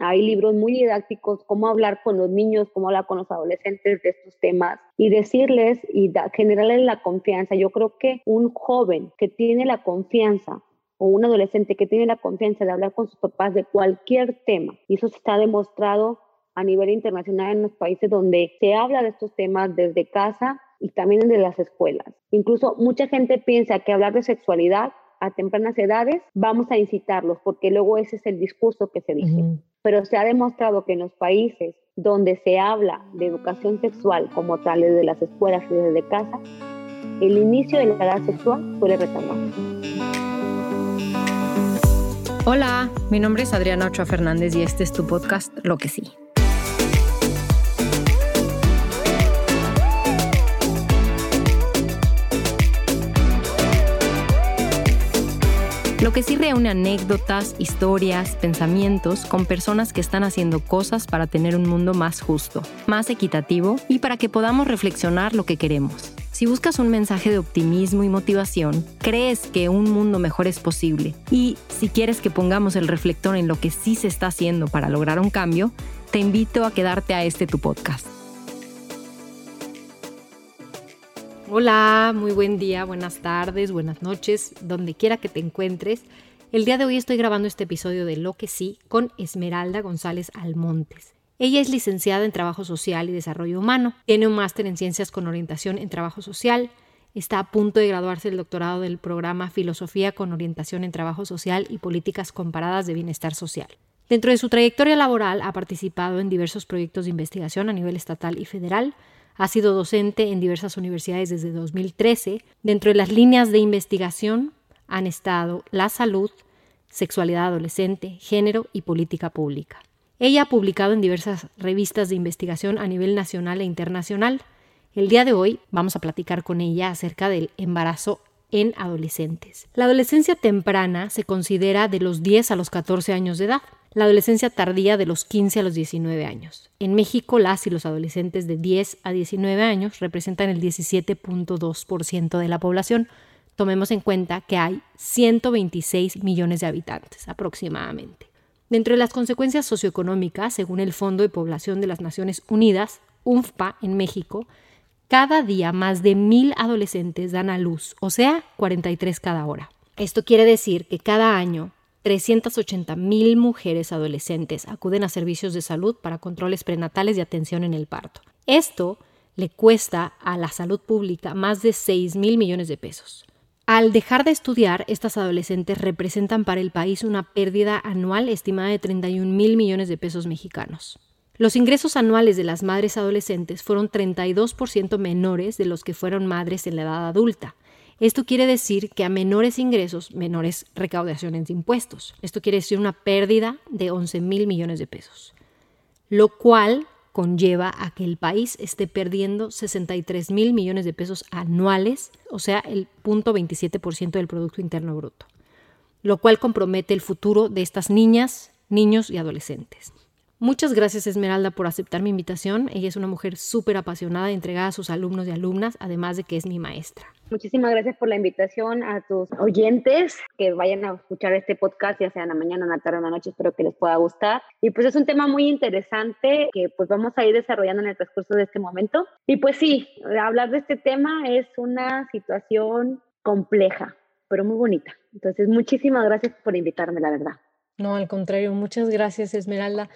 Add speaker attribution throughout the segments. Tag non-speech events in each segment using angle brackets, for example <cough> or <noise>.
Speaker 1: Hay libros muy didácticos, cómo hablar con los niños, cómo hablar con los adolescentes de estos temas y decirles y generarles la confianza. Yo creo que un joven que tiene la confianza o un adolescente que tiene la confianza de hablar con sus papás de cualquier tema, y eso está demostrado a nivel internacional en los países donde se habla de estos temas desde casa y también desde las escuelas. Incluso mucha gente piensa que hablar de sexualidad a tempranas edades vamos a incitarlos, porque luego ese es el discurso que se dice. Pero se ha demostrado que en los países donde se habla de educación sexual como tal, desde las escuelas y desde casa, el inicio de la edad sexual suele retardar.
Speaker 2: Hola, mi nombre es Adriana Ochoa Fernández y este es tu podcast Lo que sí. Lo que sí reúne anécdotas, historias, pensamientos con personas que están haciendo cosas para tener un mundo más justo, más equitativo y para que podamos reflexionar lo que queremos. Si buscas un mensaje de optimismo y motivación, crees que un mundo mejor es posible y si quieres que pongamos el reflector en lo que sí se está haciendo para lograr un cambio, te invito a quedarte a este tu podcast. Hola, muy buen día, buenas tardes, buenas noches, donde quiera que te encuentres. El día de hoy estoy grabando este episodio de Lo que sí con Esmeralda González Almontes. Ella es licenciada en Trabajo Social y Desarrollo Humano, tiene un máster en Ciencias con orientación en Trabajo Social, está a punto de graduarse del doctorado del programa Filosofía con orientación en Trabajo Social y Políticas Comparadas de Bienestar Social. Dentro de su trayectoria laboral ha participado en diversos proyectos de investigación a nivel estatal y federal, ha sido docente en diversas universidades desde 2013. Dentro de las líneas de investigación han estado la salud, sexualidad adolescente, género y política pública. Ella ha publicado en diversas revistas de investigación a nivel nacional e internacional. El día de hoy vamos a platicar con ella acerca del embarazo en adolescentes. La adolescencia temprana se considera de los 10 a los 14 años de edad, la adolescencia tardía de los 15 a los 19 años. En México, las y los adolescentes de 10 a 19 años representan el 17.2% de la población. Tomemos en cuenta que hay 126 millones de habitantes aproximadamente. Dentro de las consecuencias socioeconómicas, según el Fondo de Población de las Naciones Unidas, UNFPA, en México, cada día más de mil adolescentes dan a luz, o sea, 43 cada hora. Esto quiere decir que cada año 380 mil mujeres adolescentes acuden a servicios de salud para controles prenatales y atención en el parto. Esto le cuesta a la salud pública más de 6 mil millones de pesos. Al dejar de estudiar, estas adolescentes representan para el país una pérdida anual estimada de 31 mil millones de pesos mexicanos. Los ingresos anuales de las madres adolescentes fueron 32% menores de los que fueron madres en la edad adulta. Esto quiere decir que a menores ingresos, menores recaudaciones de impuestos. Esto quiere decir una pérdida de 11 mil millones de pesos. Lo cual conlleva a que el país esté perdiendo 63 mil millones de pesos anuales, o sea, el 0.27% del Producto Interno Bruto, lo cual compromete el futuro de estas niñas, niños y adolescentes. Muchas gracias Esmeralda por aceptar mi invitación. Ella es una mujer súper apasionada y entregada a sus alumnos y alumnas, además de que es mi maestra.
Speaker 1: Muchísimas gracias por la invitación a tus oyentes que vayan a escuchar este podcast, ya sea en la mañana, en la tarde, en la noche, espero que les pueda gustar. Y pues es un tema muy interesante que pues vamos a ir desarrollando en el transcurso de este momento. Y pues sí, hablar de este tema es una situación compleja, pero muy bonita. Entonces, muchísimas gracias por invitarme, la verdad.
Speaker 2: No, al contrario, muchas gracias, Esmeralda.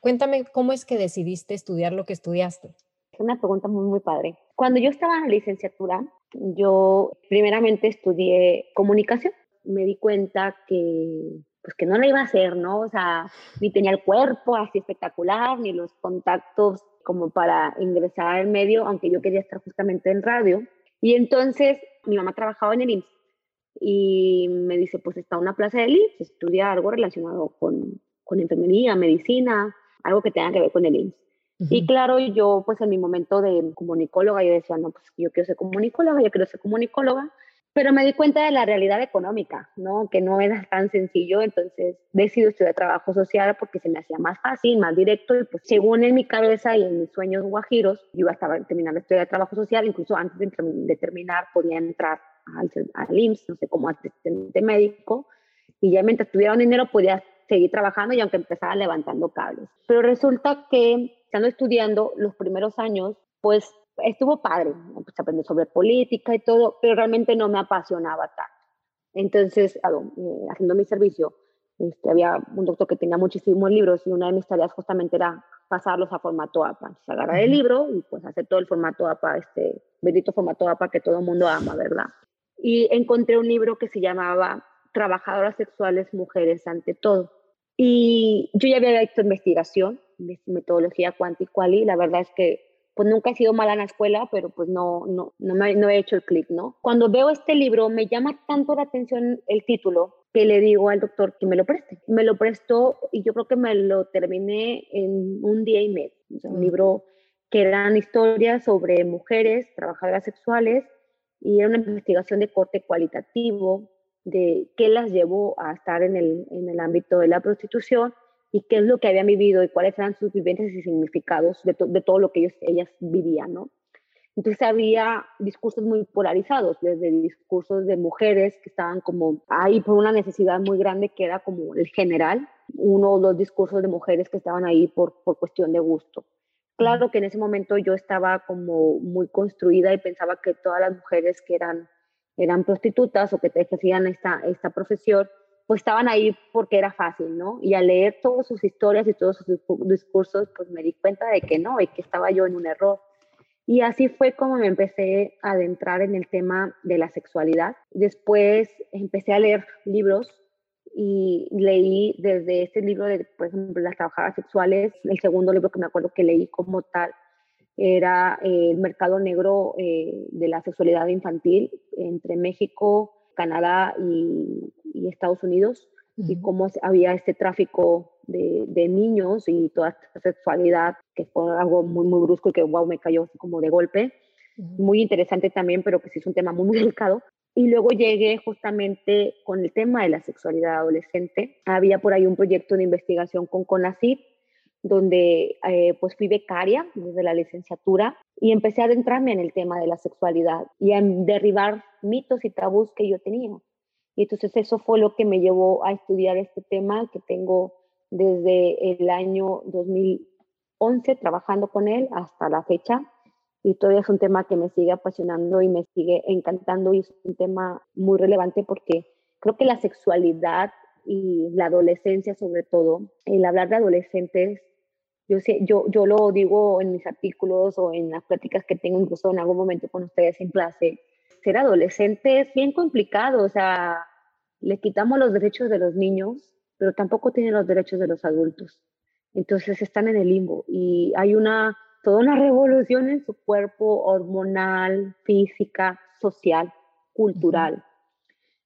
Speaker 2: Cuéntame cómo es que decidiste estudiar lo que estudiaste.
Speaker 1: Es una pregunta muy, muy padre. Cuando yo estaba en la licenciatura, yo primeramente estudié comunicación. Me di cuenta que pues que no la iba a hacer, ¿no? O sea, ni tenía el cuerpo así espectacular, ni los contactos como para ingresar al medio, aunque yo quería estar justamente en radio. Y entonces mi mamá trabajaba en el IMSS y me dice, pues está una plaza del IMSS, estudia algo relacionado con, con enfermería, medicina, algo que tenga que ver con el IMSS. Y claro, yo pues en mi momento de comunicóloga, yo decía, no, pues yo quiero ser comunicóloga, yo quiero ser comunicóloga, pero me di cuenta de la realidad económica, ¿no? Que no era tan sencillo, entonces decidí estudiar trabajo social porque se me hacía más fácil, más directo, y pues según en mi cabeza y en mis sueños guajiros, yo iba a terminando de estudiar trabajo social, incluso antes de, terminar podía entrar al, al IMSS, no sé, como asistente médico, y ya mientras tuviera un dinero podía seguir trabajando y aunque empezaba levantando cables. Pero resulta que estando estudiando los primeros años, pues estuvo padre, pues aprendí sobre política y todo, pero realmente no me apasionaba tanto. Entonces, eh, haciendo mi servicio, este, había un doctor que tenía muchísimos libros y una de mis tareas justamente era pasarlos a formato APA. Entonces, agarrar el libro y pues hacer todo el formato APA, este bendito formato APA que todo el mundo ama, ¿verdad? Y encontré un libro que se llamaba Trabajadoras Sexuales Mujeres ante todo. Y yo ya había hecho investigación, metodología cuántica y la verdad es que pues nunca he sido mala en la escuela, pero pues no, no, no, me, no he hecho el clic, ¿no? Cuando veo este libro me llama tanto la atención el título que le digo al doctor que me lo preste. Me lo prestó y yo creo que me lo terminé en un día y medio. un mm. libro que eran historias sobre mujeres trabajadoras sexuales y era una investigación de corte cualitativo de qué las llevó a estar en el, en el ámbito de la prostitución y qué es lo que habían vivido y cuáles eran sus vivencias y significados de, de todo lo que ellos, ellas vivían, ¿no? Entonces había discursos muy polarizados, desde discursos de mujeres que estaban como ahí por una necesidad muy grande que era como el general, uno o dos discursos de mujeres que estaban ahí por, por cuestión de gusto. Claro que en ese momento yo estaba como muy construida y pensaba que todas las mujeres que eran, eran prostitutas o que ejercían esta, esta profesión, pues estaban ahí porque era fácil, ¿no? Y al leer todas sus historias y todos sus discursos, pues me di cuenta de que no, y que estaba yo en un error y así fue como me empecé a adentrar en el tema de la sexualidad. Después empecé a leer libros y leí desde este libro de, por ejemplo, las trabajadoras sexuales, el segundo libro que me acuerdo que leí como tal era eh, El mercado negro eh, de la sexualidad infantil entre México, Canadá y, y Estados Unidos y cómo había este tráfico de, niños y toda esta sexualidad, que fue algo muy, muy brusco y que, wow, me cayó como de golpe. Muy interesante también, pero que sí es un tema muy, muy delicado. Y luego llegué justamente con el tema de la sexualidad adolescente. Había por ahí un proyecto de investigación con CONACYT, donde eh, pues fui becaria desde la licenciatura y empecé a adentrarme en el tema de la sexualidad y a derribar mitos y tabús que yo tenía. Y entonces eso fue lo que me llevó a estudiar este tema que tengo desde el año 2011 trabajando con él hasta la fecha y todavía es un tema que me sigue apasionando y me sigue encantando y es un tema muy relevante porque creo que la sexualidad y la adolescencia sobre todo, el hablar de adolescentes, yo, yo, yo lo digo en mis artículos o en las pláticas que tengo incluso en algún momento con ustedes en clase, ser adolescente es bien complicado, o sea, le quitamos los derechos de los niños pero tampoco tienen los derechos de los adultos. Entonces están en el limbo y hay una, toda una revolución en su cuerpo hormonal, física, social, cultural.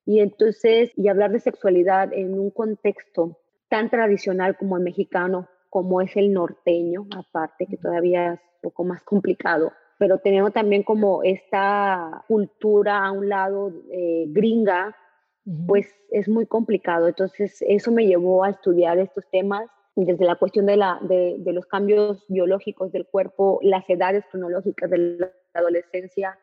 Speaker 1: Y entonces, y hablar de sexualidad en un contexto tan tradicional como el mexicano, como es el norteño, aparte que todavía es un poco más complicado, pero tenemos también como esta cultura a un lado eh, gringa pues es muy complicado. Entonces, eso me llevó a estudiar estos temas desde la cuestión de, la, de, los cambios biológicos del cuerpo, las edades cronológicas de la adolescencia,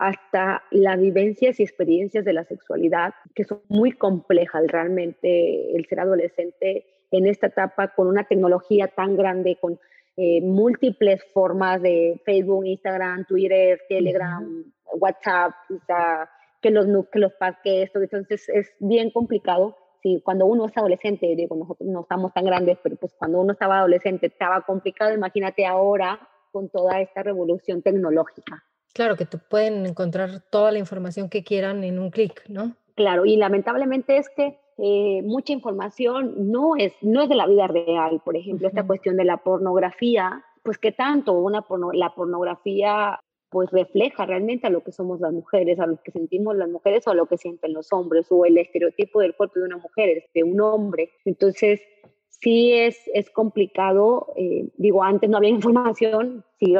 Speaker 1: hasta las vivencias y experiencias de la sexualidad, que son muy complejas realmente el ser adolescente en esta etapa con una tecnología tan grande, con eh, múltiples formas de Facebook, Instagram, Twitter, Telegram, WhatsApp, o sea, que los, que los parques, esto, entonces es bien complicado. Sí, cuando uno es adolescente, digo, nosotros no estamos tan grandes, pero pues cuando uno estaba adolescente estaba complicado, imagínate ahora con toda esta revolución tecnológica.
Speaker 2: Claro, que te pueden encontrar toda la información que quieran en un clic, ¿no?
Speaker 1: Claro, y lamentablemente es que eh, mucha información no es, no es de la vida real. Por ejemplo, esta cuestión de la pornografía, pues que tanto una la pornografía pues refleja realmente a lo que somos las mujeres, a lo que sentimos las mujeres o a lo que sienten los hombres, o el estereotipo del cuerpo de una mujer, de un hombre. Entonces, sí es, es complicado. Eh, digo, antes no había <laughs> información, sí,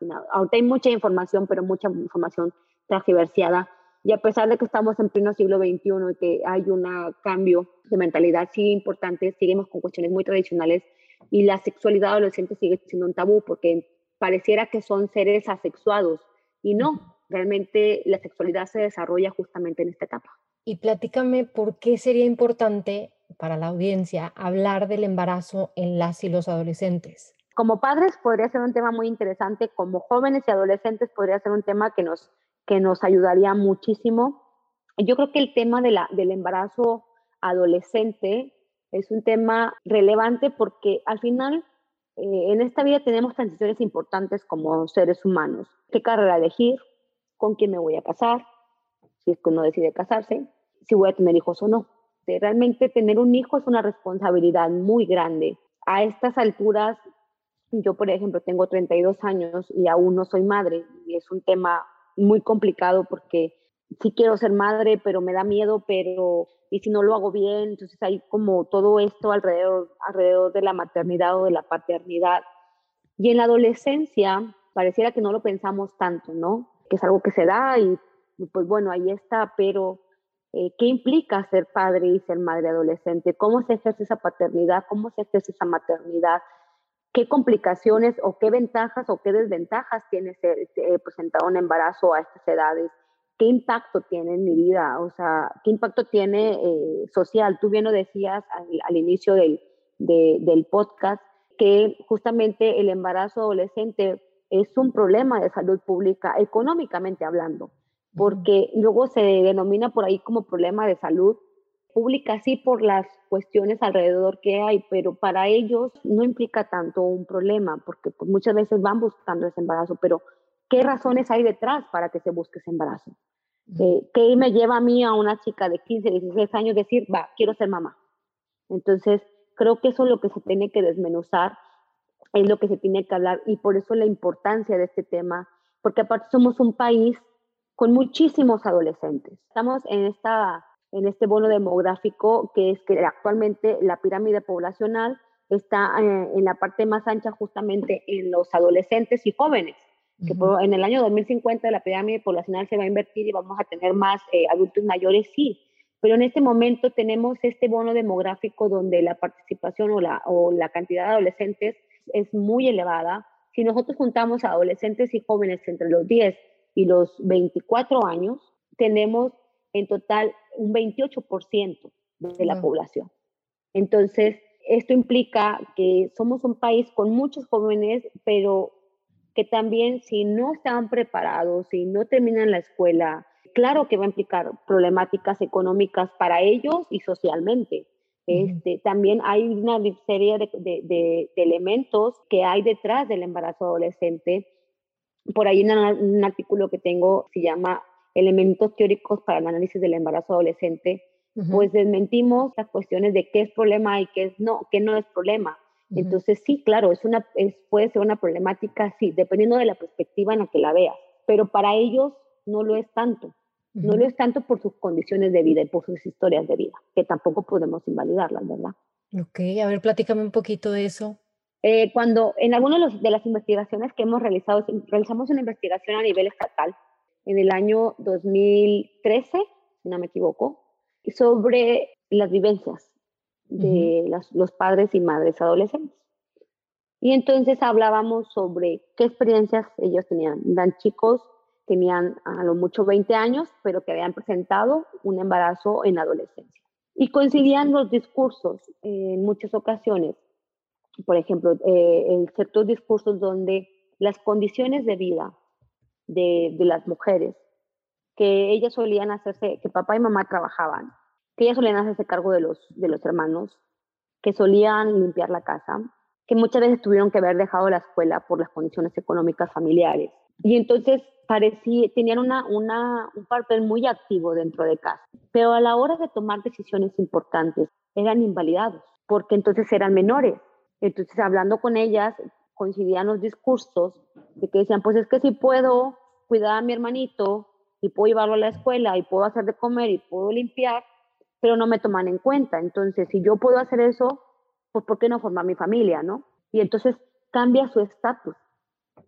Speaker 1: ahorita, ahorita hay mucha información, pero mucha información transversada. Y a pesar de que estamos en pleno siglo XXI y que hay un cambio de mentalidad, sí importante, seguimos con cuestiones muy tradicionales y la sexualidad adolescente sigue siendo un tabú porque pareciera que son seres asexuados y no, realmente la sexualidad se desarrolla justamente en esta etapa.
Speaker 2: Y platícame por qué sería importante para la audiencia hablar del embarazo en las y los adolescentes?
Speaker 1: Como padres podría ser un tema muy interesante, como jóvenes y adolescentes podría ser un tema que nos, que nos ayudaría muchísimo. Yo creo que el tema de la, del embarazo adolescente es un tema relevante porque al final eh, en esta vida tenemos transiciones importantes como seres humanos. ¿Qué carrera elegir? ¿Con quién me voy a casar? Si es que uno decide casarse, si voy a tener hijos o no. Realmente tener un hijo es una responsabilidad muy grande. A estas alturas, yo por ejemplo tengo 32 años y aún no soy madre y es un tema muy complicado porque sí quiero ser madre, pero me da miedo, pero y si no lo hago bien, entonces hay como todo esto alrededor, alrededor de la maternidad o de la paternidad. Y en la adolescencia pareciera que no lo pensamos tanto, ¿no? Que es algo que se da y pues bueno, ahí está, pero eh, ¿qué implica ser padre y ser madre adolescente? ¿Cómo se ejerce esa paternidad? ¿Cómo se ejerce esa maternidad? ¿Qué complicaciones o qué ventajas o qué desventajas tiene ser, eh, presentar un embarazo a estas edades? qué impacto tiene en mi vida, o sea, qué impacto tiene eh, social. Tú bien lo decías al, inicio del, del podcast, que justamente el embarazo adolescente es un problema de salud pública, económicamente hablando, porque luego se denomina por ahí como problema de salud pública, sí, por las cuestiones alrededor que hay, pero para ellos no implica tanto un problema, porque pues, muchas veces van buscando ese embarazo, pero ¿qué razones hay detrás para que se busque ese embarazo? Eh, ¿Qué me lleva a mí, a una chica de 15, 16 años, decir, va, quiero ser mamá? Entonces, creo que eso es lo que se tiene que desmenuzar, es lo que se tiene que hablar y por eso la importancia de este tema, porque aparte somos un país con muchísimos adolescentes. Estamos en, esta, en este bono demográfico que es que actualmente la pirámide poblacional está eh, en la parte más ancha justamente en los adolescentes y jóvenes que en el año 2050 la pirámide poblacional se va a invertir y vamos a tener más eh, adultos mayores, sí, pero en este momento tenemos este bono demográfico donde la participación o la, o la cantidad de adolescentes es muy elevada. Si nosotros juntamos a adolescentes y jóvenes entre los 10 y los 24 años, tenemos en total un 28% de la población. Entonces, esto implica que somos un país con muchos jóvenes, pero que también si no están preparados, si no terminan la escuela, claro que va a implicar problemáticas económicas para ellos y socialmente. Este, también hay una serie de, elementos que hay detrás del embarazo adolescente. Por ahí en un artículo que tengo se llama Elementos teóricos para el análisis del embarazo adolescente. Pues desmentimos las cuestiones de qué es problema y qué, es no, qué no es problema. Entonces, sí, claro, es una, puede ser una problemática, sí, dependiendo de la perspectiva en la que la veas, pero para ellos no lo es tanto. No lo es tanto por sus condiciones de vida y por sus historias de vida, que tampoco podemos invalidarlas, ¿verdad?
Speaker 2: Ok, a ver, platícame un poquito de eso.
Speaker 1: Eh, cuando en algunas de las investigaciones que hemos realizado, realizamos una investigación a nivel estatal en el año 2013, si no me equivoco, sobre las vivencias de los padres y madres adolescentes. Y entonces hablábamos sobre qué experiencias ellos tenían. Eran chicos, tenían a lo mucho 20 años, pero que habían presentado un embarazo en adolescencia. Y coincidían los discursos en muchas ocasiones. Por ejemplo, eh, en ciertos discursos donde las condiciones de vida de, las mujeres, que ellas solían hacerse, que papá y mamá trabajaban, que ellas solían hacerse cargo de los, de los hermanos, que solían limpiar la casa, que muchas veces tuvieron que haber dejado la escuela por las condiciones económicas familiares. Y entonces parecía, tenían una, una, un papel muy activo dentro de casa. Pero a la hora de tomar decisiones importantes, eran invalidados, porque entonces eran menores. Entonces, hablando con ellas, coincidían los discursos de que decían, pues es que si puedo cuidar a mi hermanito y puedo llevarlo a la escuela y puedo hacer de comer y puedo limpiar, pero no me toman en cuenta. Entonces, si yo puedo hacer eso, pues ¿por qué no formar mi familia, no? Y entonces cambia su estatus.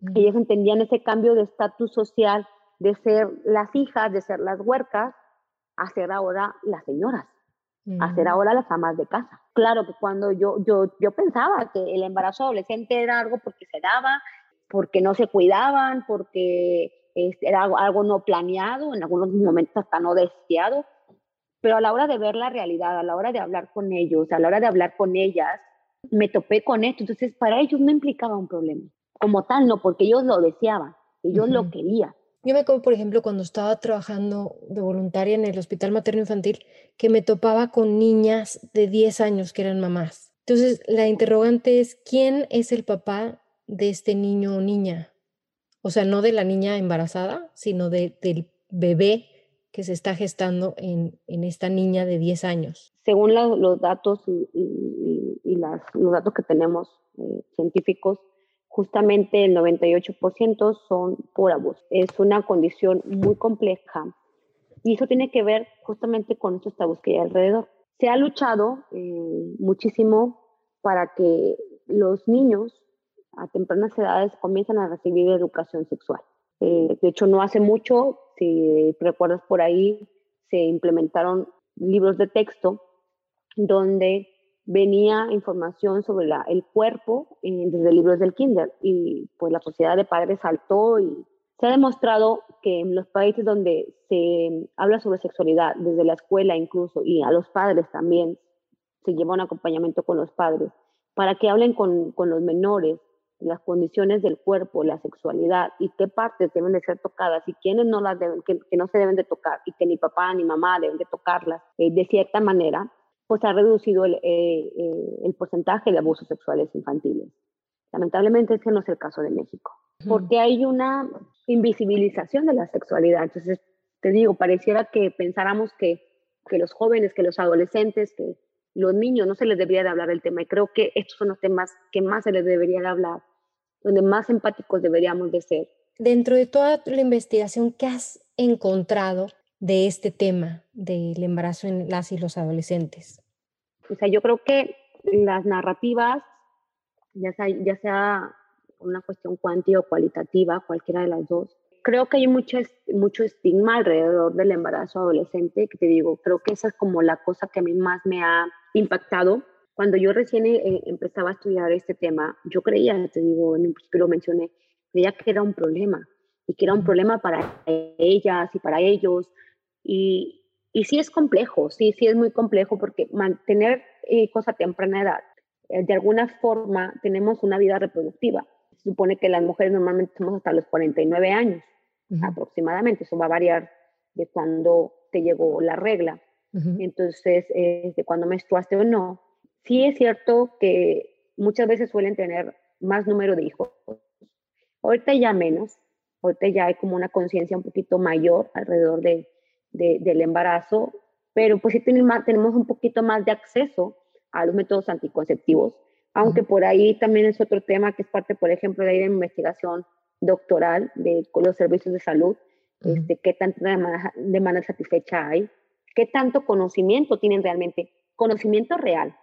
Speaker 1: Mm. Ellos entendían ese cambio de estatus social de ser las hijas, de ser las huercas, a ser ahora las señoras, a ser mm. ahora las amas de casa. Claro que cuando yo, yo, yo pensaba que el embarazo adolescente era algo porque se daba, porque no se cuidaban, porque este, era algo, algo no planeado, en algunos momentos hasta no deseado, pero a la hora de ver la realidad, a la hora de hablar con ellos, a la hora de hablar con ellas, me topé con esto. Entonces, para ellos no implicaba un problema. Como tal, no, porque ellos lo deseaban, ellos lo querían.
Speaker 2: Yo me acuerdo, por ejemplo, cuando estaba trabajando de voluntaria en el Hospital Materno Infantil, que me topaba con niñas de 10 años que eran mamás. Entonces, la interrogante es, ¿quién es el papá de este niño o niña? O sea, no de la niña embarazada, sino del bebé que se está gestando en, esta niña de 10 años.
Speaker 1: Según los datos y, las, los datos que tenemos eh, científicos, justamente el 98% son por abuso. Es una condición muy compleja y eso tiene que ver justamente con estos tabús que hay alrededor. Se ha luchado eh, muchísimo para que los niños a tempranas edades comiencen a recibir educación sexual. Eh, de hecho, no hace mucho, si recuerdas por ahí, se implementaron libros de texto donde venía información sobre la, el cuerpo eh, desde libros del kinder y pues la sociedad de padres saltó y se ha demostrado que en los países donde se habla sobre sexualidad, desde la escuela incluso, y a los padres también, se lleva un acompañamiento con los padres, para que hablen con, con los menores las condiciones del cuerpo, la sexualidad y qué partes deben de ser tocadas y quiénes no las deben, que, no se deben de tocar y que ni papá ni mamá deben de tocarlas eh, de cierta manera, pues ha reducido el, eh, eh, el, porcentaje de abusos sexuales infantiles. Lamentablemente ese no es el caso de México, porque hay una invisibilización de la sexualidad. Entonces, te digo, pareciera que pensáramos que, que los jóvenes, que los adolescentes, que los niños no se les debería de hablar del tema y creo que estos son los temas que más se les debería de hablar, donde más empáticos deberíamos de ser.
Speaker 2: Dentro de toda la investigación que has encontrado de este tema del embarazo en las y los adolescentes?
Speaker 1: O sea, yo creo que las narrativas, ya sea, ya sea una cuestión cuantitativa o cualitativa, cualquiera de las dos, creo que hay mucho, mucho estigma alrededor del embarazo adolescente, que te digo, creo que esa es como la cosa que a mí más me ha impactado. Cuando yo recién eh, empezaba a estudiar este tema, yo creía, te digo, en un principio lo mencioné, creía que era un problema y que era un problema para ellas y para ellos, y, y sí es complejo, sí, sí es muy complejo porque mantener hijos a temprana edad, eh, de alguna forma tenemos una vida reproductiva. Se supone que las mujeres normalmente somos hasta los 49 años aproximadamente, eso va a variar de cuando te llegó la regla. Entonces, eh, de cuando menstruaste o no. Sí es cierto que muchas veces suelen tener más número de hijos. Ahorita ya menos, ahorita ya hay como una conciencia un poquito mayor alrededor de, del embarazo, pero pues sí tenemos, un poquito más de acceso a los métodos anticonceptivos, aunque por ahí también es otro tema que es parte, por ejemplo, de la investigación doctoral de los servicios de salud, este, qué tanta demanda, demanda satisfecha hay, qué tanto conocimiento tienen realmente, conocimiento real.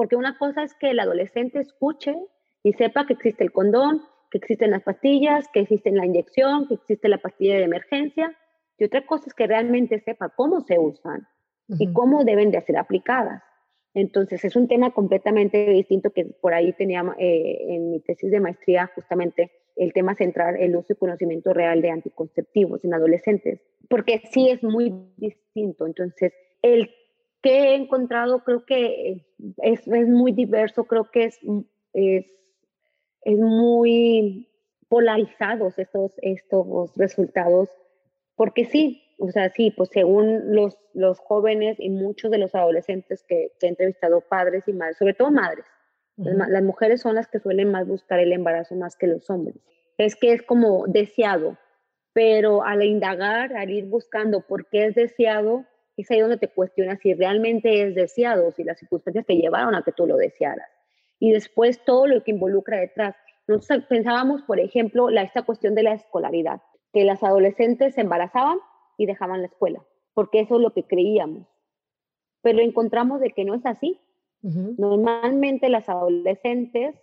Speaker 1: Porque una cosa es que el adolescente escuche y sepa que existe el condón, que existen las pastillas, que existe la inyección, que existe la pastilla de emergencia, y otra cosa es que realmente sepa cómo se usan y cómo deben de ser aplicadas. Entonces, es un tema completamente distinto que por ahí tenía eh, en mi tesis de maestría justamente el tema central, el uso y conocimiento real de anticonceptivos en adolescentes, porque sí es muy distinto. Entonces, el que he encontrado creo que es, es muy diverso, creo que es, es, es muy polarizados estos, estos resultados porque sí, o sea, sí, pues según los, los jóvenes y muchos de los adolescentes que, he entrevistado, padres y madres, sobre todo madres, las, mujeres son las que suelen más buscar el embarazo más que los hombres. Es que es como deseado, pero al indagar, al ir buscando por qué es deseado, es ahí donde te cuestionas si realmente es deseado, si las circunstancias te llevaron a que tú lo desearas. Y después todo lo que involucra detrás. Nosotros pensábamos, por ejemplo, la, esta cuestión de la escolaridad que las adolescentes se embarazaban y dejaban la escuela, porque eso es lo que creíamos. Pero encontramos de que no es así. Normalmente las adolescentes,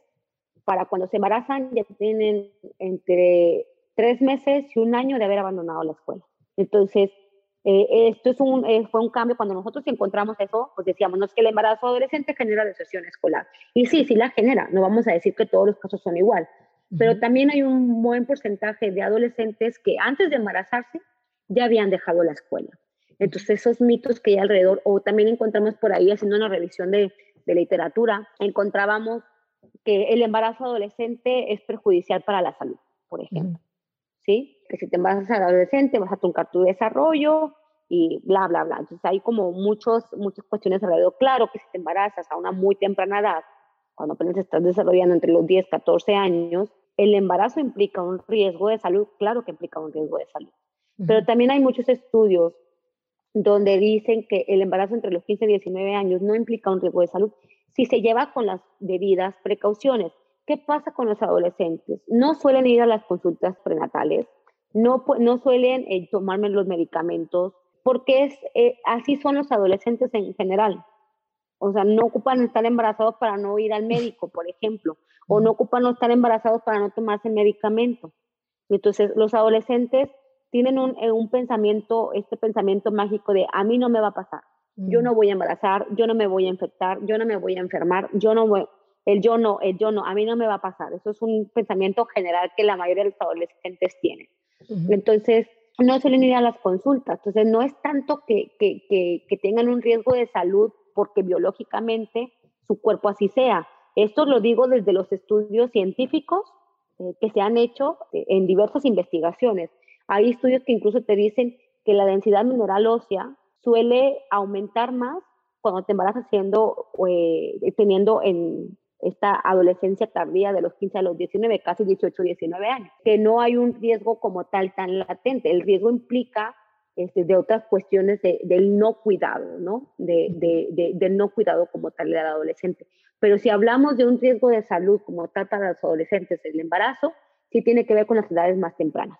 Speaker 1: para cuando se embarazan, ya tienen entre tres meses y un año de haber abandonado la escuela. Entonces, eh, esto es un, eh, fue un cambio. Cuando nosotros encontramos eso, pues decíamos, no es que el embarazo adolescente genera deserción escolar. Y sí, sí la genera. No vamos a decir que todos los casos son igual pero también hay un buen porcentaje de adolescentes que antes de embarazarse ya habían dejado la escuela. Entonces esos mitos que hay alrededor, o también encontramos por ahí haciendo una revisión de, de literatura, encontrábamos que el embarazo adolescente es perjudicial para la salud, por ejemplo. ¿Sí? Que si te embarazas adolescente vas a truncar tu desarrollo y bla, bla, bla. Entonces hay como muchos, muchas cuestiones alrededor. Claro que si te embarazas a una muy temprana edad, cuando apenas estás desarrollando entre los 10, 14 años, el embarazo implica un riesgo de salud, claro que implica un riesgo de salud. Pero también hay muchos estudios donde dicen que el embarazo entre los 15 y 19 años no implica un riesgo de salud si se lleva con las debidas precauciones. ¿Qué pasa con los adolescentes? No suelen ir a las consultas prenatales, no, no suelen eh, tomarme los medicamentos, porque es, eh, así son los adolescentes en general. O sea, no ocupan estar embarazados para no ir al médico, por ejemplo, o no ocupan no estar embarazados para no tomarse medicamento. Entonces, los adolescentes tienen un, eh, un, pensamiento, este pensamiento mágico de a mí no me va a pasar, yo no voy a embarazar, yo no me voy a infectar, yo no me voy a enfermar, yo no voy, el yo no, el yo no, a mí no me va a pasar. Eso es un pensamiento general que la mayoría de los adolescentes tienen. Entonces, no suelen ir a las consultas. Entonces, no es tanto que, que, que, tengan un riesgo de salud porque biológicamente su cuerpo así sea. Esto lo digo desde los estudios científicos eh, que se han hecho eh, en diversas investigaciones. Hay estudios que incluso te dicen que la densidad mineral ósea suele aumentar más cuando te embarazas siendo, eh, teniendo en esta adolescencia tardía de los 15 a los 19, casi 18, 19 años, que no hay un riesgo como tal tan latente. El riesgo implica este, de otras cuestiones del no cuidado, ¿no? De, de, del no cuidado como tal del adolescente. Pero si hablamos de un riesgo de salud como tal para los adolescentes, el embarazo, sí tiene que ver con las edades más tempranas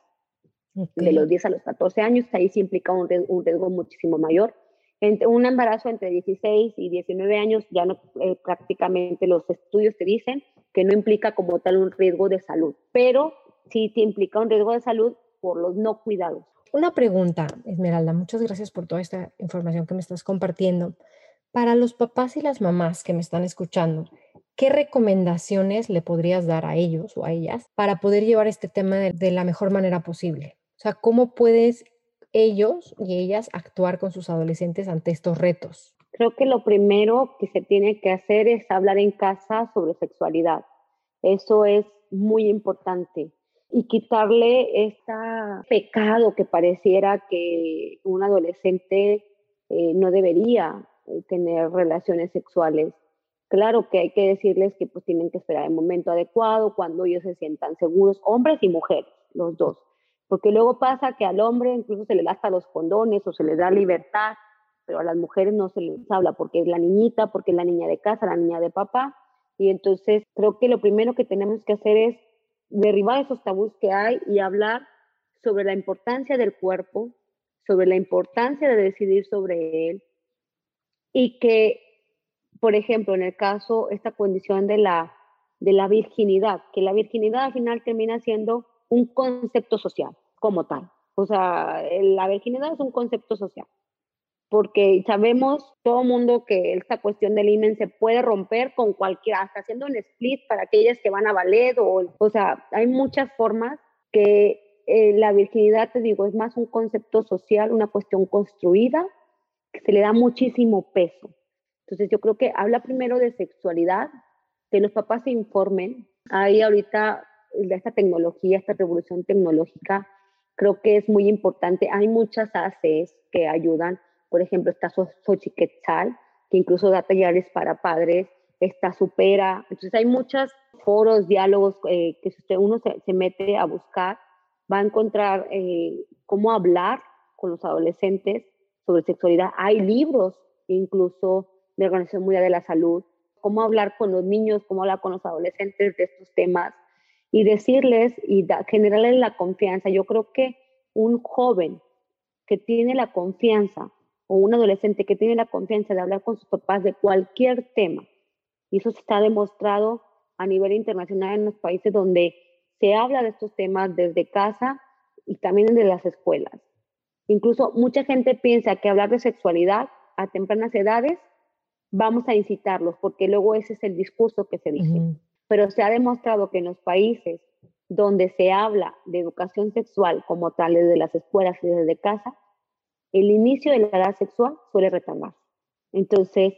Speaker 1: de los 10 a los 14 años, ahí sí implica un riesgo, muchísimo mayor. Entre un embarazo entre 16 y 19 años, ya no, eh, prácticamente los estudios te dicen que no implica como tal un riesgo de salud, pero sí te implica un riesgo de salud por los no cuidados.
Speaker 2: Una pregunta, Esmeralda, muchas gracias por toda esta información que me estás compartiendo. Para los papás y las mamás que me están escuchando, ¿qué recomendaciones le podrías dar a ellos o a ellas para poder llevar este tema de la mejor manera posible? O sea, ¿cómo puedes ellos y ellas actuar con sus adolescentes ante estos retos?
Speaker 1: Creo que lo primero que se tiene que hacer es hablar en casa sobre sexualidad. Eso es muy importante. Y quitarle este pecado que pareciera que un adolescente eh, no debería eh, tener relaciones sexuales. Claro que hay que decirles que pues tienen que esperar el momento adecuado, cuando ellos se sientan seguros, hombres y mujeres, los dos porque luego pasa que al hombre incluso se le da hasta los condones o se le da libertad, pero a las mujeres no se les habla porque es la niñita, porque es la niña de casa, la niña de papá. Y entonces creo que lo primero que tenemos que hacer es derribar esos tabús que hay y hablar sobre la importancia del cuerpo, sobre la importancia de decidir sobre él y que, por ejemplo, en el caso, esta condición de la, de la virginidad, que la virginidad al final termina siendo un concepto social como tal. O sea, la virginidad es un concepto social, porque sabemos todo mundo que esta cuestión del imen se puede romper con cualquiera, hasta haciendo un split para aquellas que van a ballet, o, o sea, hay muchas formas que eh, la virginidad, te digo, es más un concepto social, una cuestión construida, que se le da muchísimo peso. Entonces yo creo que habla primero de sexualidad, que los papás se informen. Hay ahorita de esta tecnología, esta revolución tecnológica, creo que es muy importante. Hay muchas ACES que ayudan, por ejemplo, está Xochiquetzal, que incluso da talleres para padres, está Supera, entonces hay muchos foros, diálogos eh, que si usted uno se, mete a buscar, va a encontrar eh, cómo hablar con los adolescentes sobre sexualidad. Hay libros incluso de la Organización Mundial de la Salud, cómo hablar con los niños, cómo hablar con los adolescentes de estos temas y decirles y generarles la confianza. Yo creo que un joven que tiene la confianza o un adolescente que tiene la confianza de hablar con sus papás de cualquier tema, y eso está demostrado a nivel internacional en los países donde se habla de estos temas desde casa y también desde las escuelas. Incluso mucha gente piensa que hablar de sexualidad a tempranas edades vamos a incitarlos, porque luego ese es el discurso que se dice pero se ha demostrado que en los países donde se habla de educación sexual como tal desde las escuelas y desde casa, el inicio de la edad sexual suele retardarse. Entonces,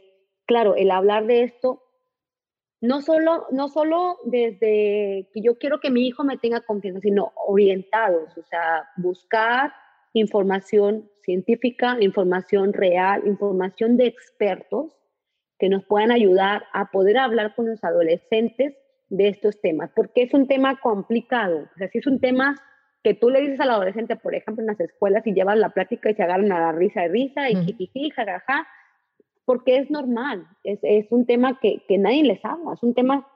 Speaker 1: claro, el hablar de esto, no solo, no solo desde que yo quiero que mi hijo me tenga confianza, sino orientados, o sea, buscar información científica, información real, información de expertos que nos puedan ayudar a poder hablar con los adolescentes de estos temas, porque es un tema complicado, o sea, si es un tema que tú le dices al adolescente, por ejemplo, en las escuelas y llevas la plática y se agarran a la risa de risa y jijiji, jajaja, porque es normal, es, es un tema que, que, nadie les habla, es un tema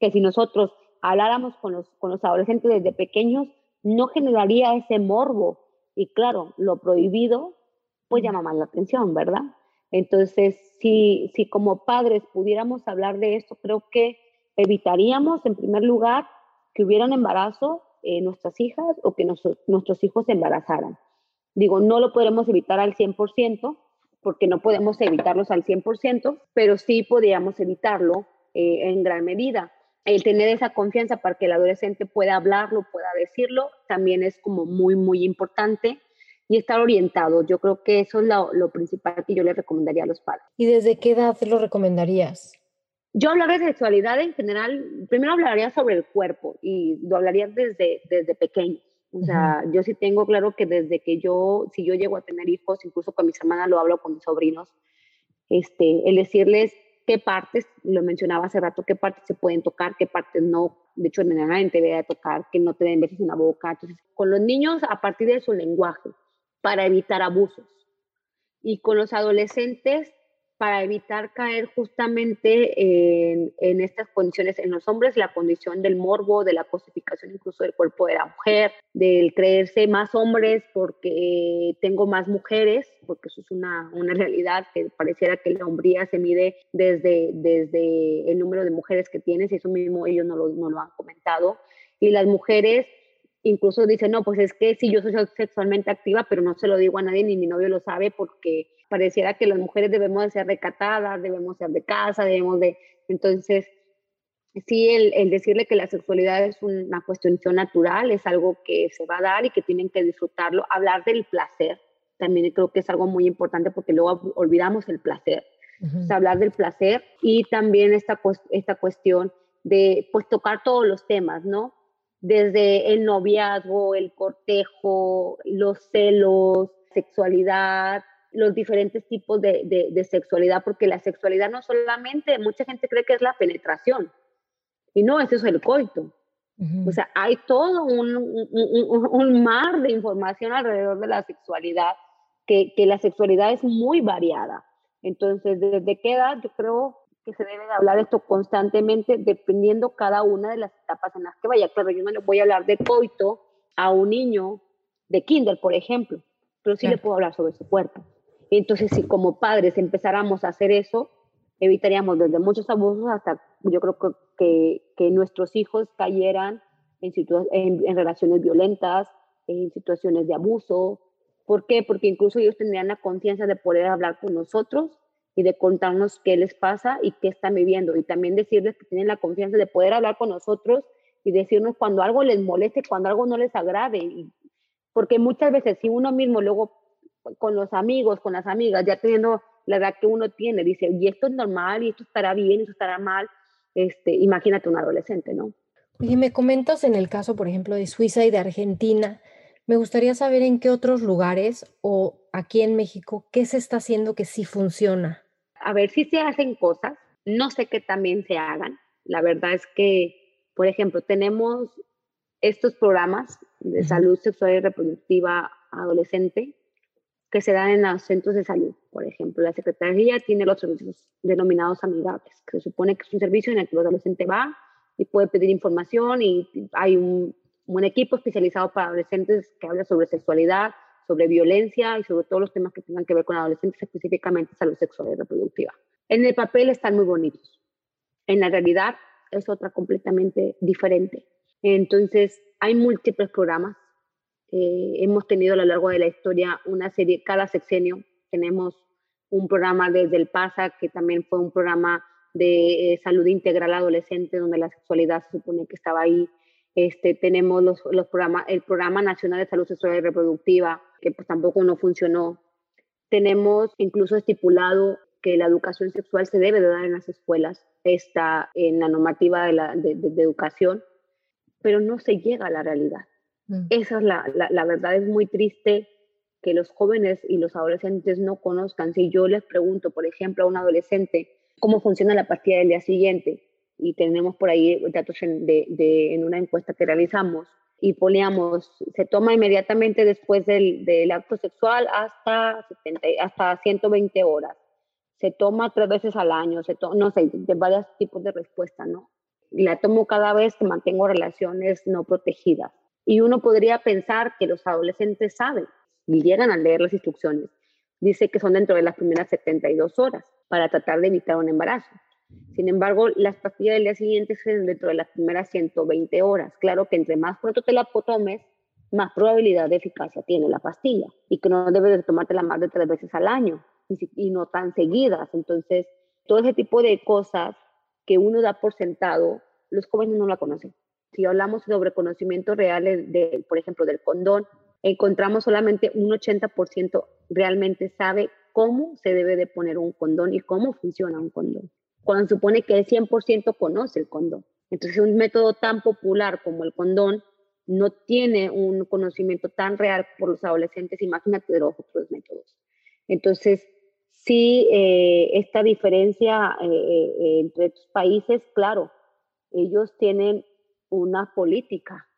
Speaker 1: que si nosotros habláramos con los, con los adolescentes desde pequeños, no generaría ese morbo. Y claro, lo prohibido, pues llama más la atención, ¿verdad? Entonces, si, si como padres pudiéramos hablar de esto, creo que evitaríamos, en primer lugar, que hubiera un embarazo eh, nuestras hijas o que nuestros hijos se embarazaran. Digo, no lo podremos evitar al 100%, porque no podemos evitarlos al 100%, pero sí podríamos evitarlo eh, en gran medida. El tener esa confianza para que el adolescente pueda hablarlo, pueda decirlo, también es como muy, muy importante y estar orientado. Yo creo que eso es lo, lo principal que yo le recomendaría a los padres.
Speaker 2: ¿Y desde qué edad lo recomendarías?
Speaker 1: Yo hablar de sexualidad en general, primero hablaría sobre el cuerpo y lo hablaría desde, desde pequeño. O sea, yo sí tengo claro que desde que yo, si yo llego a tener hijos, incluso con mis hermanas lo hablo con mis sobrinos, este, el decirles qué partes, lo mencionaba hace rato, qué partes se pueden tocar, qué partes no. De hecho, nadie te debe tocar, que no te den besos en la boca. Entonces, con los niños, a partir de su lenguaje, para evitar abusos. Y con los adolescentes, para evitar caer justamente en, estas condiciones en los hombres, la condición del morbo, de la cosificación incluso del cuerpo de la mujer, del creerse más hombres porque tengo más mujeres, porque eso es una, una realidad que pareciera que la hombría se mide desde, desde el número de mujeres que tienes, y eso mismo ellos no lo, no lo han comentado. Y las mujeres incluso dicen, no, pues es que sí, yo soy sexualmente activa, pero no se lo digo a nadie, ni mi novio lo sabe porque pareciera que las mujeres debemos de ser recatadas, debemos ser de casa, debemos de... Entonces, sí, el, decirle que la sexualidad es una cuestión natural, es algo que se va a dar y que tienen que disfrutarlo. Hablar del placer, también creo que es algo muy importante porque luego olvidamos el placer. hablar del placer y también esta, esta cuestión de pues tocar todos los temas, ¿no? Desde el noviazgo, el cortejo, los celos, sexualidad, los diferentes tipos de, de, sexualidad, porque la sexualidad no solamente, mucha gente cree que es la penetración, y no, eso es el coito. O sea, hay todo un, un, un, mar de información alrededor de la sexualidad, que, que, la sexualidad es muy variada. Entonces, ¿desde qué edad? Yo creo que se debe de hablar esto constantemente, dependiendo cada una de las etapas en las que vaya. Claro, yo no le voy a hablar de coito a un niño de kinder, por ejemplo, pero sí le puedo hablar sobre su cuerpo. Entonces, si como padres empezáramos a hacer eso, evitaríamos desde muchos abusos hasta, yo creo que, que, nuestros hijos cayeran en, en, relaciones violentas, en situaciones de abuso. ¿Por qué? Porque incluso ellos tendrían la confianza de poder hablar con nosotros y de contarnos qué les pasa y qué están viviendo. Y también decirles que tienen la confianza de poder hablar con nosotros y decirnos cuando algo les moleste, cuando algo no les agrade. porque muchas veces si uno mismo luego con los amigos, con las amigas, ya teniendo la edad que uno tiene, dice, y esto es normal, y esto estará bien, y esto estará mal, este, imagínate un adolescente, ¿no?
Speaker 2: Y me comentas en el caso, por ejemplo, de Suiza y de Argentina, me gustaría saber en qué otros lugares o aquí en México, qué se está haciendo que sí funciona.
Speaker 1: A ver si se hacen cosas, no sé qué también se hagan. La verdad es que, por ejemplo, tenemos estos programas de salud sexual y reproductiva adolescente que se dan en los centros de salud. Por ejemplo, la Secretaría tiene los servicios denominados amigables, que se supone que es un servicio en el que el adolescente va y puede pedir información y hay un, un equipo especializado para adolescentes que habla sobre sexualidad, sobre violencia y sobre todos los temas que tengan que ver con adolescentes, específicamente salud sexual y reproductiva. En el papel están muy bonitos. En la realidad es otra completamente diferente. Entonces, hay múltiples programas eh, hemos tenido a lo largo de la historia una serie, cada sexenio tenemos un programa desde el PASA, que también fue un programa de eh, salud integral adolescente, donde la sexualidad se supone que estaba ahí. Este, tenemos los, los programas, el Programa Nacional de Salud Sexual y Reproductiva, que pues tampoco no funcionó Tenemos incluso estipulado que la educación sexual se debe de dar en las escuelas, está en la normativa de, la, de, educación, pero no se llega a la realidad. Mm. Esa es la, la, la, verdad, es muy triste que los jóvenes y los adolescentes no conozcan. Si yo les pregunto, por ejemplo, a un adolescente cómo funciona la pastilla del día siguiente, y tenemos por ahí datos en, de, de, en una encuesta que realizamos, y poníamos, se toma inmediatamente después del, del acto sexual hasta, 70, hasta 120 horas. Se toma tres veces al año, se no sé, de varios tipos de respuesta, ¿no? La tomo cada vez que mantengo relaciones no protegidas. Y uno podría pensar que los adolescentes saben y llegan a leer las instrucciones. Dice que son dentro de las primeras 72 horas para tratar de evitar un embarazo. Sin embargo, las pastillas del día siguiente son dentro de las primeras 120 horas. Claro que entre más pronto te la tomes, más probabilidad de eficacia tiene la pastilla y que no debes de tomártela más de tres veces al año y no tan seguidas. Entonces, todo ese tipo de cosas que uno da por sentado, los jóvenes no la conocen. Si hablamos sobre conocimiento real, de, por ejemplo, del condón, encontramos solamente un 80% realmente sabe cómo se debe de poner un condón y cómo funciona un condón cuando supone que el 100% conoce el condón. Entonces, un método tan popular como el condón no tiene un conocimiento tan real por los adolescentes, imagínate los otros métodos. Entonces, sí, eh, esta diferencia eh, eh, entre estos países, claro, ellos tienen una política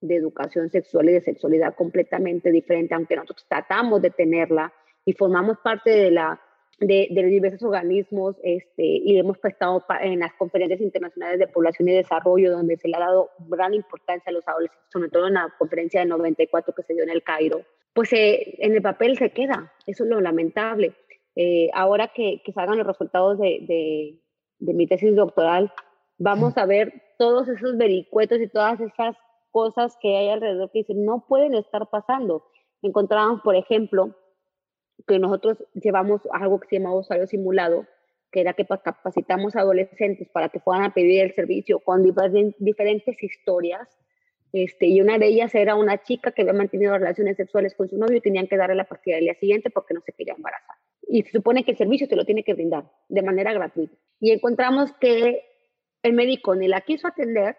Speaker 1: de educación sexual y de sexualidad completamente diferente, aunque nosotros tratamos de tenerla y formamos parte de la de, diversos organismos este, y hemos prestado en las conferencias internacionales de población y desarrollo, donde se le ha dado gran importancia a los adolescentes, sobre todo en la conferencia de 94 que se dio en el Cairo, pues eh, en el papel se queda, eso es lo lamentable. Eh, ahora que, que, salgan los resultados de, de, de, mi tesis doctoral, vamos a ver todos esos vericuetos y todas esas cosas que hay alrededor que dicen no pueden estar pasando. Encontrábamos, por ejemplo, que nosotros llevamos algo que se llama usuario simulado, que era que capacitamos a adolescentes para que fueran a pedir el servicio con diferentes historias. Este, y una de ellas era una chica que había mantenido relaciones sexuales con su novio y tenían que darle la pastilla del día siguiente porque no se quería embarazar. Y se supone que el servicio se lo tiene que brindar de manera gratuita. Y encontramos que el médico ni la quiso atender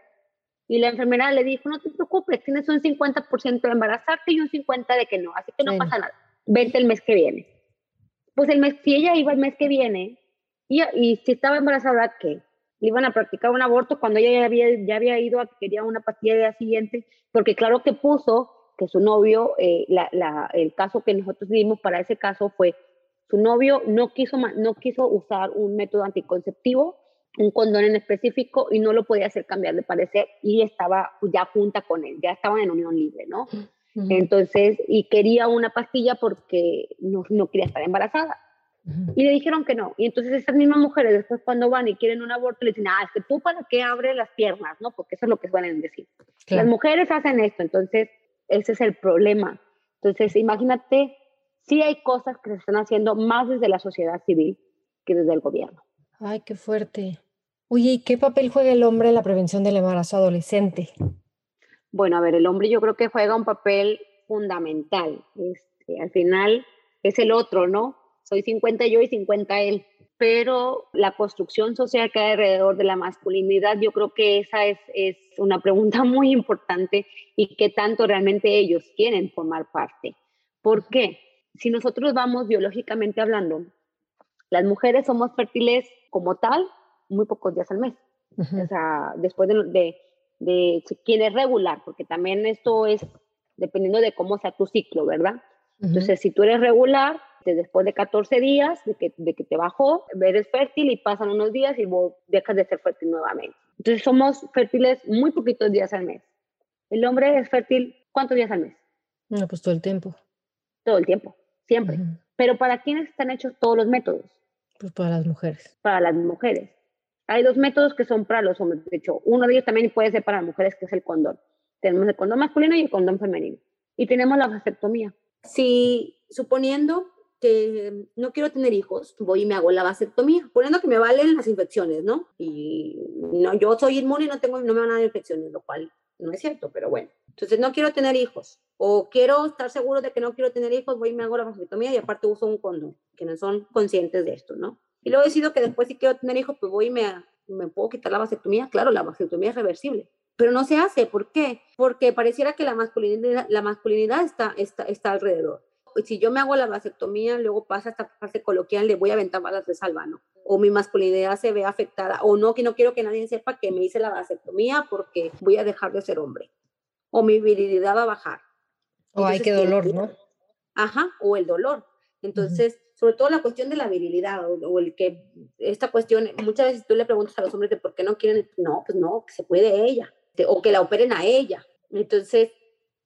Speaker 1: y la enfermera le dijo, no te preocupes, tienes un 50% de embarazarte y un 50% de que no, así que no pasa nada vente el mes que viene. Pues el mes, si ella iba el mes que viene, y, y si estaba embarazada, ¿qué? Le iban a practicar un aborto cuando ella ya había, ya había ido a que quería una pastilla de día siguiente, porque claro que puso que su novio, eh, la, la, el caso que nosotros dimos para ese caso fue, su novio no quiso, no quiso usar un método anticonceptivo, un condón en específico, y no lo podía hacer cambiar de parecer, y estaba ya junta con él, ya estaban en unión libre, ¿no? Entonces, y quería una pastilla porque no, no quería estar embarazada. Y le dijeron que no. Y entonces esas mismas mujeres después cuando van y quieren un aborto le dicen, ah, es que tú para qué abres las piernas, ¿no? Porque eso es lo que suelen decir. Las mujeres hacen esto, entonces ese es el problema. Entonces, imagínate, sí hay cosas que se están haciendo más desde la sociedad civil que desde el gobierno.
Speaker 2: Ay, qué fuerte. Oye, ¿y qué papel juega el hombre en la prevención del embarazo adolescente?
Speaker 1: Bueno, a ver, el hombre yo creo que juega un papel fundamental. Este, al final es el otro, ¿no? Soy 50 yo y 50 él. Pero la construcción social que hay alrededor de la masculinidad, yo creo que esa es, es una pregunta <laughs> muy importante y que tanto realmente ellos quieren formar parte. ¿Por qué? Si nosotros vamos biológicamente hablando, las mujeres somos fértiles como tal muy pocos días al mes. O sea, después de, de quién es regular, porque también esto es dependiendo de cómo sea tu ciclo, ¿verdad? Entonces, si tú eres regular, después de 14 días de que, de que te bajó, eres fértil y pasan unos días y vos dejas de ser fértil nuevamente. Entonces, somos fértiles muy poquitos días al mes. El hombre es fértil, ¿cuántos días al mes?
Speaker 2: No, pues todo el tiempo.
Speaker 1: Todo el tiempo, siempre. Pero ¿para quiénes están hechos todos los métodos?
Speaker 2: Pues para las mujeres.
Speaker 1: Para las mujeres. Hay dos métodos que son para los hombres. De hecho, uno de ellos también puede ser para mujeres, que es el condón. Tenemos el condón masculino y el condón femenino. Y tenemos la vasectomía.
Speaker 3: Si suponiendo que no quiero tener hijos, voy y me hago la vasectomía, poniendo que me valen las infecciones, ¿no? Y no, yo soy inmune y no, tengo, no me van a dar infecciones, lo cual no es cierto, pero bueno.
Speaker 1: Entonces, no quiero tener hijos o quiero estar seguro de que no quiero tener hijos, voy y me hago la vasectomía y aparte uso un condón, que no son conscientes de esto, ¿no? Y luego decido que después si quiero tener hijos, pues voy y me, me puedo quitar la vasectomía. Claro, la vasectomía es reversible, pero no se hace. ¿Por qué? Porque pareciera que la masculinidad, la masculinidad está, está, está alrededor. Si yo me hago la vasectomía, luego pasa esta fase coloquial, le voy a aventar balas de salva, ¿no? O mi masculinidad se ve afectada, o no, que no quiero que nadie sepa que me hice la vasectomía porque voy a dejar de ser hombre. O mi virilidad va a bajar.
Speaker 2: O hay que dolor, ¿no?
Speaker 1: Ajá, o el dolor. Entonces, sobre todo la cuestión de la virilidad o, el que esta cuestión, muchas veces tú le preguntas a los hombres de por qué no quieren, no, pues no, que se puede ella, o que la operen a ella. Entonces,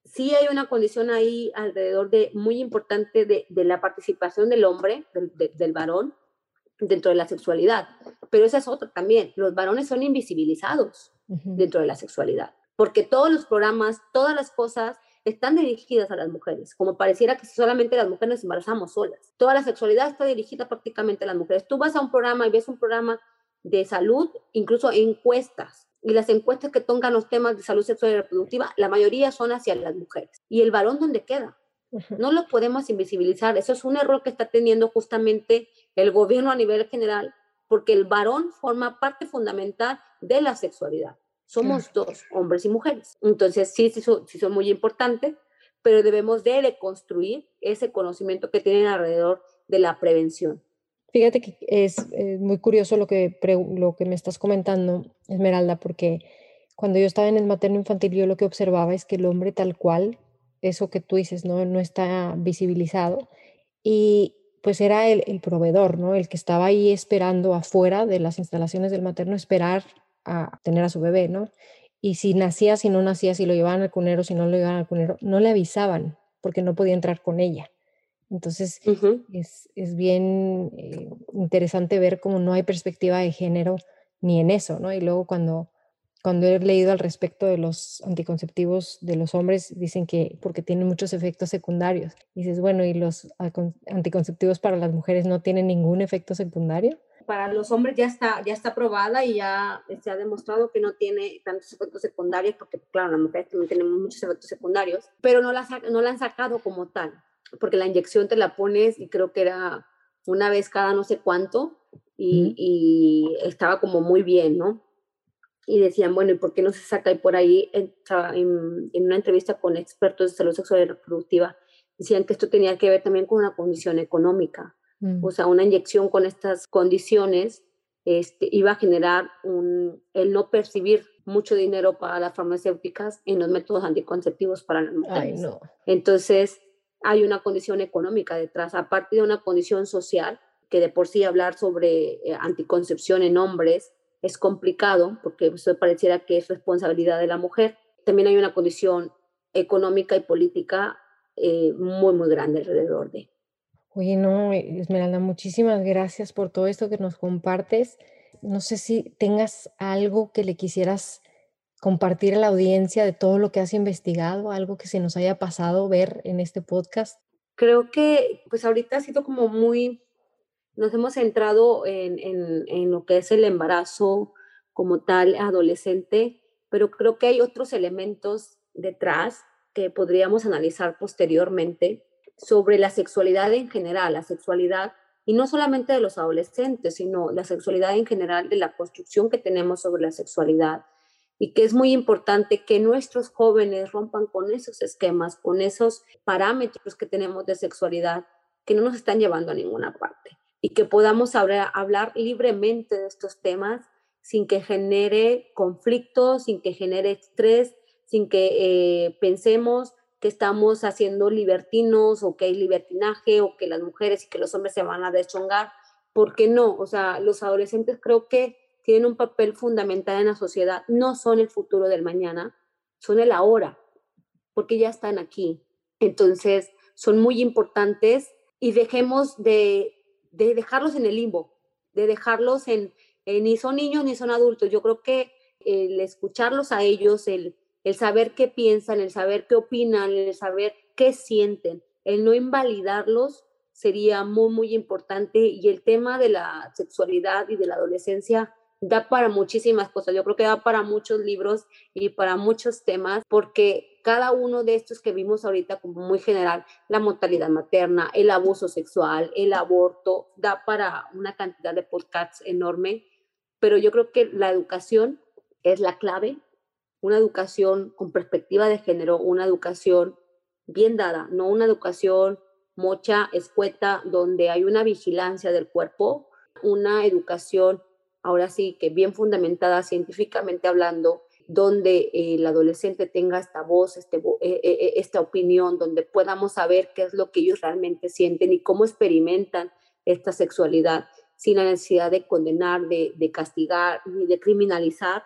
Speaker 1: sí hay una condición ahí alrededor de muy importante de, de la participación del hombre, del, del, varón, dentro de la sexualidad. Pero esa es otra también. Los varones son invisibilizados dentro de la sexualidad, porque todos los programas, todas las cosas están dirigidas a las mujeres, como pareciera que solamente las mujeres nos embarazamos solas. Toda la sexualidad está dirigida prácticamente a las mujeres. Tú vas a un programa y ves un programa de salud, incluso encuestas, y las encuestas que tocan los temas de salud sexual y reproductiva, la mayoría son hacia las mujeres. ¿Y el varón dónde queda? No lo podemos invisibilizar. Eso es un error que está teniendo justamente el gobierno a nivel general, porque el varón forma parte fundamental de la sexualidad. Somos dos, hombres y mujeres. Entonces, sí, sí son, sí son muy importantes, pero debemos de reconstruir ese conocimiento que tienen alrededor de la prevención.
Speaker 2: Fíjate que es, muy curioso lo que, lo que me estás comentando, Esmeralda, porque cuando yo estaba en el materno infantil, yo lo que observaba es que el hombre tal cual, eso que tú dices, no, no está visibilizado. Y pues era el, el proveedor, ¿no? El que estaba ahí esperando afuera de las instalaciones del materno, esperar a tener a su bebé, ¿no? Y si nacía, si no nacía, si lo llevaban al cunero, si no lo llevaban al cunero, no le avisaban porque no podía entrar con ella. Entonces es, es, bien eh, interesante ver cómo no hay perspectiva de género ni en eso, ¿no? Y luego cuando, cuando he leído al respecto de los anticonceptivos de los hombres, dicen que porque tienen muchos efectos secundarios. Y dices, bueno, ¿y los anticonceptivos para las mujeres no tienen ningún efecto secundario?
Speaker 1: Para los hombres ya está, ya está probada y ya se ha demostrado que no tiene tantos efectos secundarios, porque claro, las mujeres también tenemos muchos efectos secundarios, pero no la, no la han sacado como tal, porque la inyección te la pones y creo que era una vez cada no sé cuánto y, y estaba como muy bien, ¿no? Y decían, bueno, ¿y por qué no se saca? Y por ahí en, en una entrevista con expertos de salud sexual y reproductiva, decían que esto tenía que ver también con una condición económica Mm. O sea, una inyección con estas condiciones este, iba a generar un, el no percibir mucho dinero para las farmacéuticas en los métodos anticonceptivos para las mujeres. no. Entonces, hay una condición económica detrás, aparte de una condición social, que de por sí hablar sobre eh, anticoncepción en hombres es complicado, porque eso pareciera que es responsabilidad de la mujer. También hay una condición económica y política eh, muy, muy grande alrededor de.
Speaker 2: Oye, no, Esmeralda, muchísimas gracias por todo esto que nos compartes. No sé si tengas algo que le quisieras compartir a la audiencia de todo lo que has investigado, algo que se nos haya pasado ver en este podcast.
Speaker 1: Creo que pues ahorita ha sido como muy, nos hemos centrado en, en, en lo que es el embarazo como tal adolescente, pero creo que hay otros elementos detrás que podríamos analizar posteriormente sobre la sexualidad en general, la sexualidad, y no solamente de los adolescentes, sino la sexualidad en general, de la construcción que tenemos sobre la sexualidad, y que es muy importante que nuestros jóvenes rompan con esos esquemas, con esos parámetros que tenemos de sexualidad, que no nos están llevando a ninguna parte, y que podamos hablar, libremente de estos temas sin que genere conflictos, sin que genere estrés, sin que eh, pensemos que estamos haciendo libertinos o que hay libertinaje o que las mujeres y que los hombres se van a deschongar. ¿Por qué no? O sea, los adolescentes creo que tienen un papel fundamental en la sociedad. No son el futuro del mañana, son el ahora, porque ya están aquí. Entonces, son muy importantes y dejemos de, de dejarlos en el limbo, de dejarlos en, ni son niños ni son adultos. Yo creo que el escucharlos a ellos, el el saber qué piensan, el saber qué opinan, el saber qué sienten, el no invalidarlos sería muy, muy importante. Y el tema de la sexualidad y de la adolescencia da para muchísimas cosas. Yo creo que da para muchos libros y para muchos temas, porque cada uno de estos que vimos ahorita como muy general, la mortalidad materna, el abuso sexual, el aborto, da para una cantidad de podcasts enorme, pero yo creo que la educación es la clave, una educación con perspectiva de género, una educación bien dada, no una educación mocha, escueta, donde hay una vigilancia del cuerpo, una educación, ahora sí, que bien fundamentada científicamente hablando, donde el adolescente tenga esta voz, este, eh, eh, eh, esta opinión, donde podamos saber qué es lo que ellos realmente sienten y cómo experimentan esta sexualidad sin la necesidad de condenar, de, de castigar ni de criminalizar.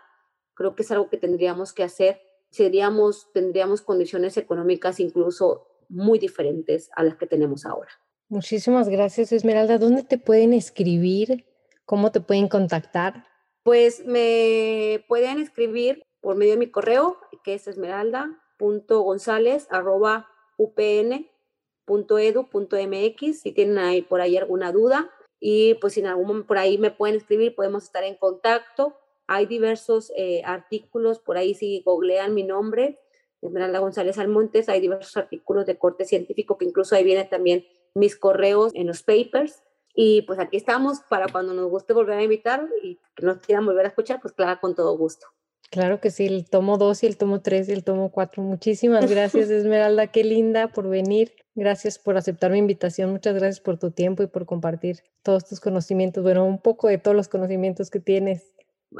Speaker 1: Creo que es algo que tendríamos que hacer. Seríamos, tendríamos condiciones económicas incluso muy diferentes a las que tenemos ahora.
Speaker 2: Muchísimas gracias, Esmeralda. ¿Dónde te pueden escribir? ¿Cómo te pueden contactar?
Speaker 1: Pues me pueden escribir por medio de mi correo, que es esmeralda.gonzález.upn.edu.mx, si tienen ahí por ahí alguna duda. Y pues si en algún momento por ahí me pueden escribir, podemos estar en contacto. Hay diversos eh, artículos, por ahí si googlean mi nombre, Esmeralda González Almontes, hay diversos artículos de corte científico que incluso ahí vienen también mis correos en los papers. Y pues aquí estamos para cuando nos guste volver a invitar y que nos quieran volver a escuchar, pues claro, con todo gusto.
Speaker 2: Claro que sí, el tomo 2 y el tomo 3 y el tomo 4. Muchísimas gracias, <laughs> Esmeralda, qué linda por venir. Gracias por aceptar mi invitación. Muchas gracias por tu tiempo y por compartir todos tus conocimientos. Bueno, un poco de todos los conocimientos que tienes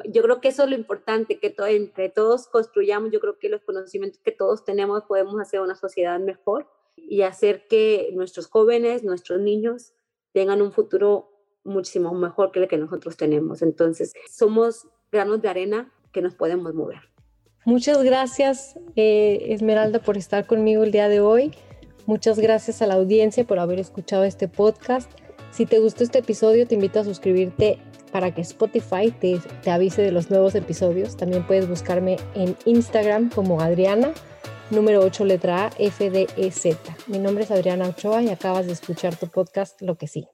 Speaker 1: yo creo que eso es lo importante, que entre todos construyamos, yo creo que los conocimientos que todos tenemos podemos hacer una sociedad mejor y hacer que nuestros jóvenes, nuestros niños tengan un futuro muchísimo mejor que el que nosotros tenemos. Entonces, somos granos de arena que nos podemos mover.
Speaker 2: Muchas gracias, eh, Esmeralda, por estar conmigo el día de hoy. Muchas gracias a la audiencia por haber escuchado este podcast. Si te gustó este episodio, te invito a suscribirte para que Spotify te, avise de los nuevos episodios. También puedes buscarme en Instagram como Adriana, número 8 letra A, F, D, E, Z. Mi nombre es Adriana Ochoa y acabas de escuchar tu podcast Lo que sí.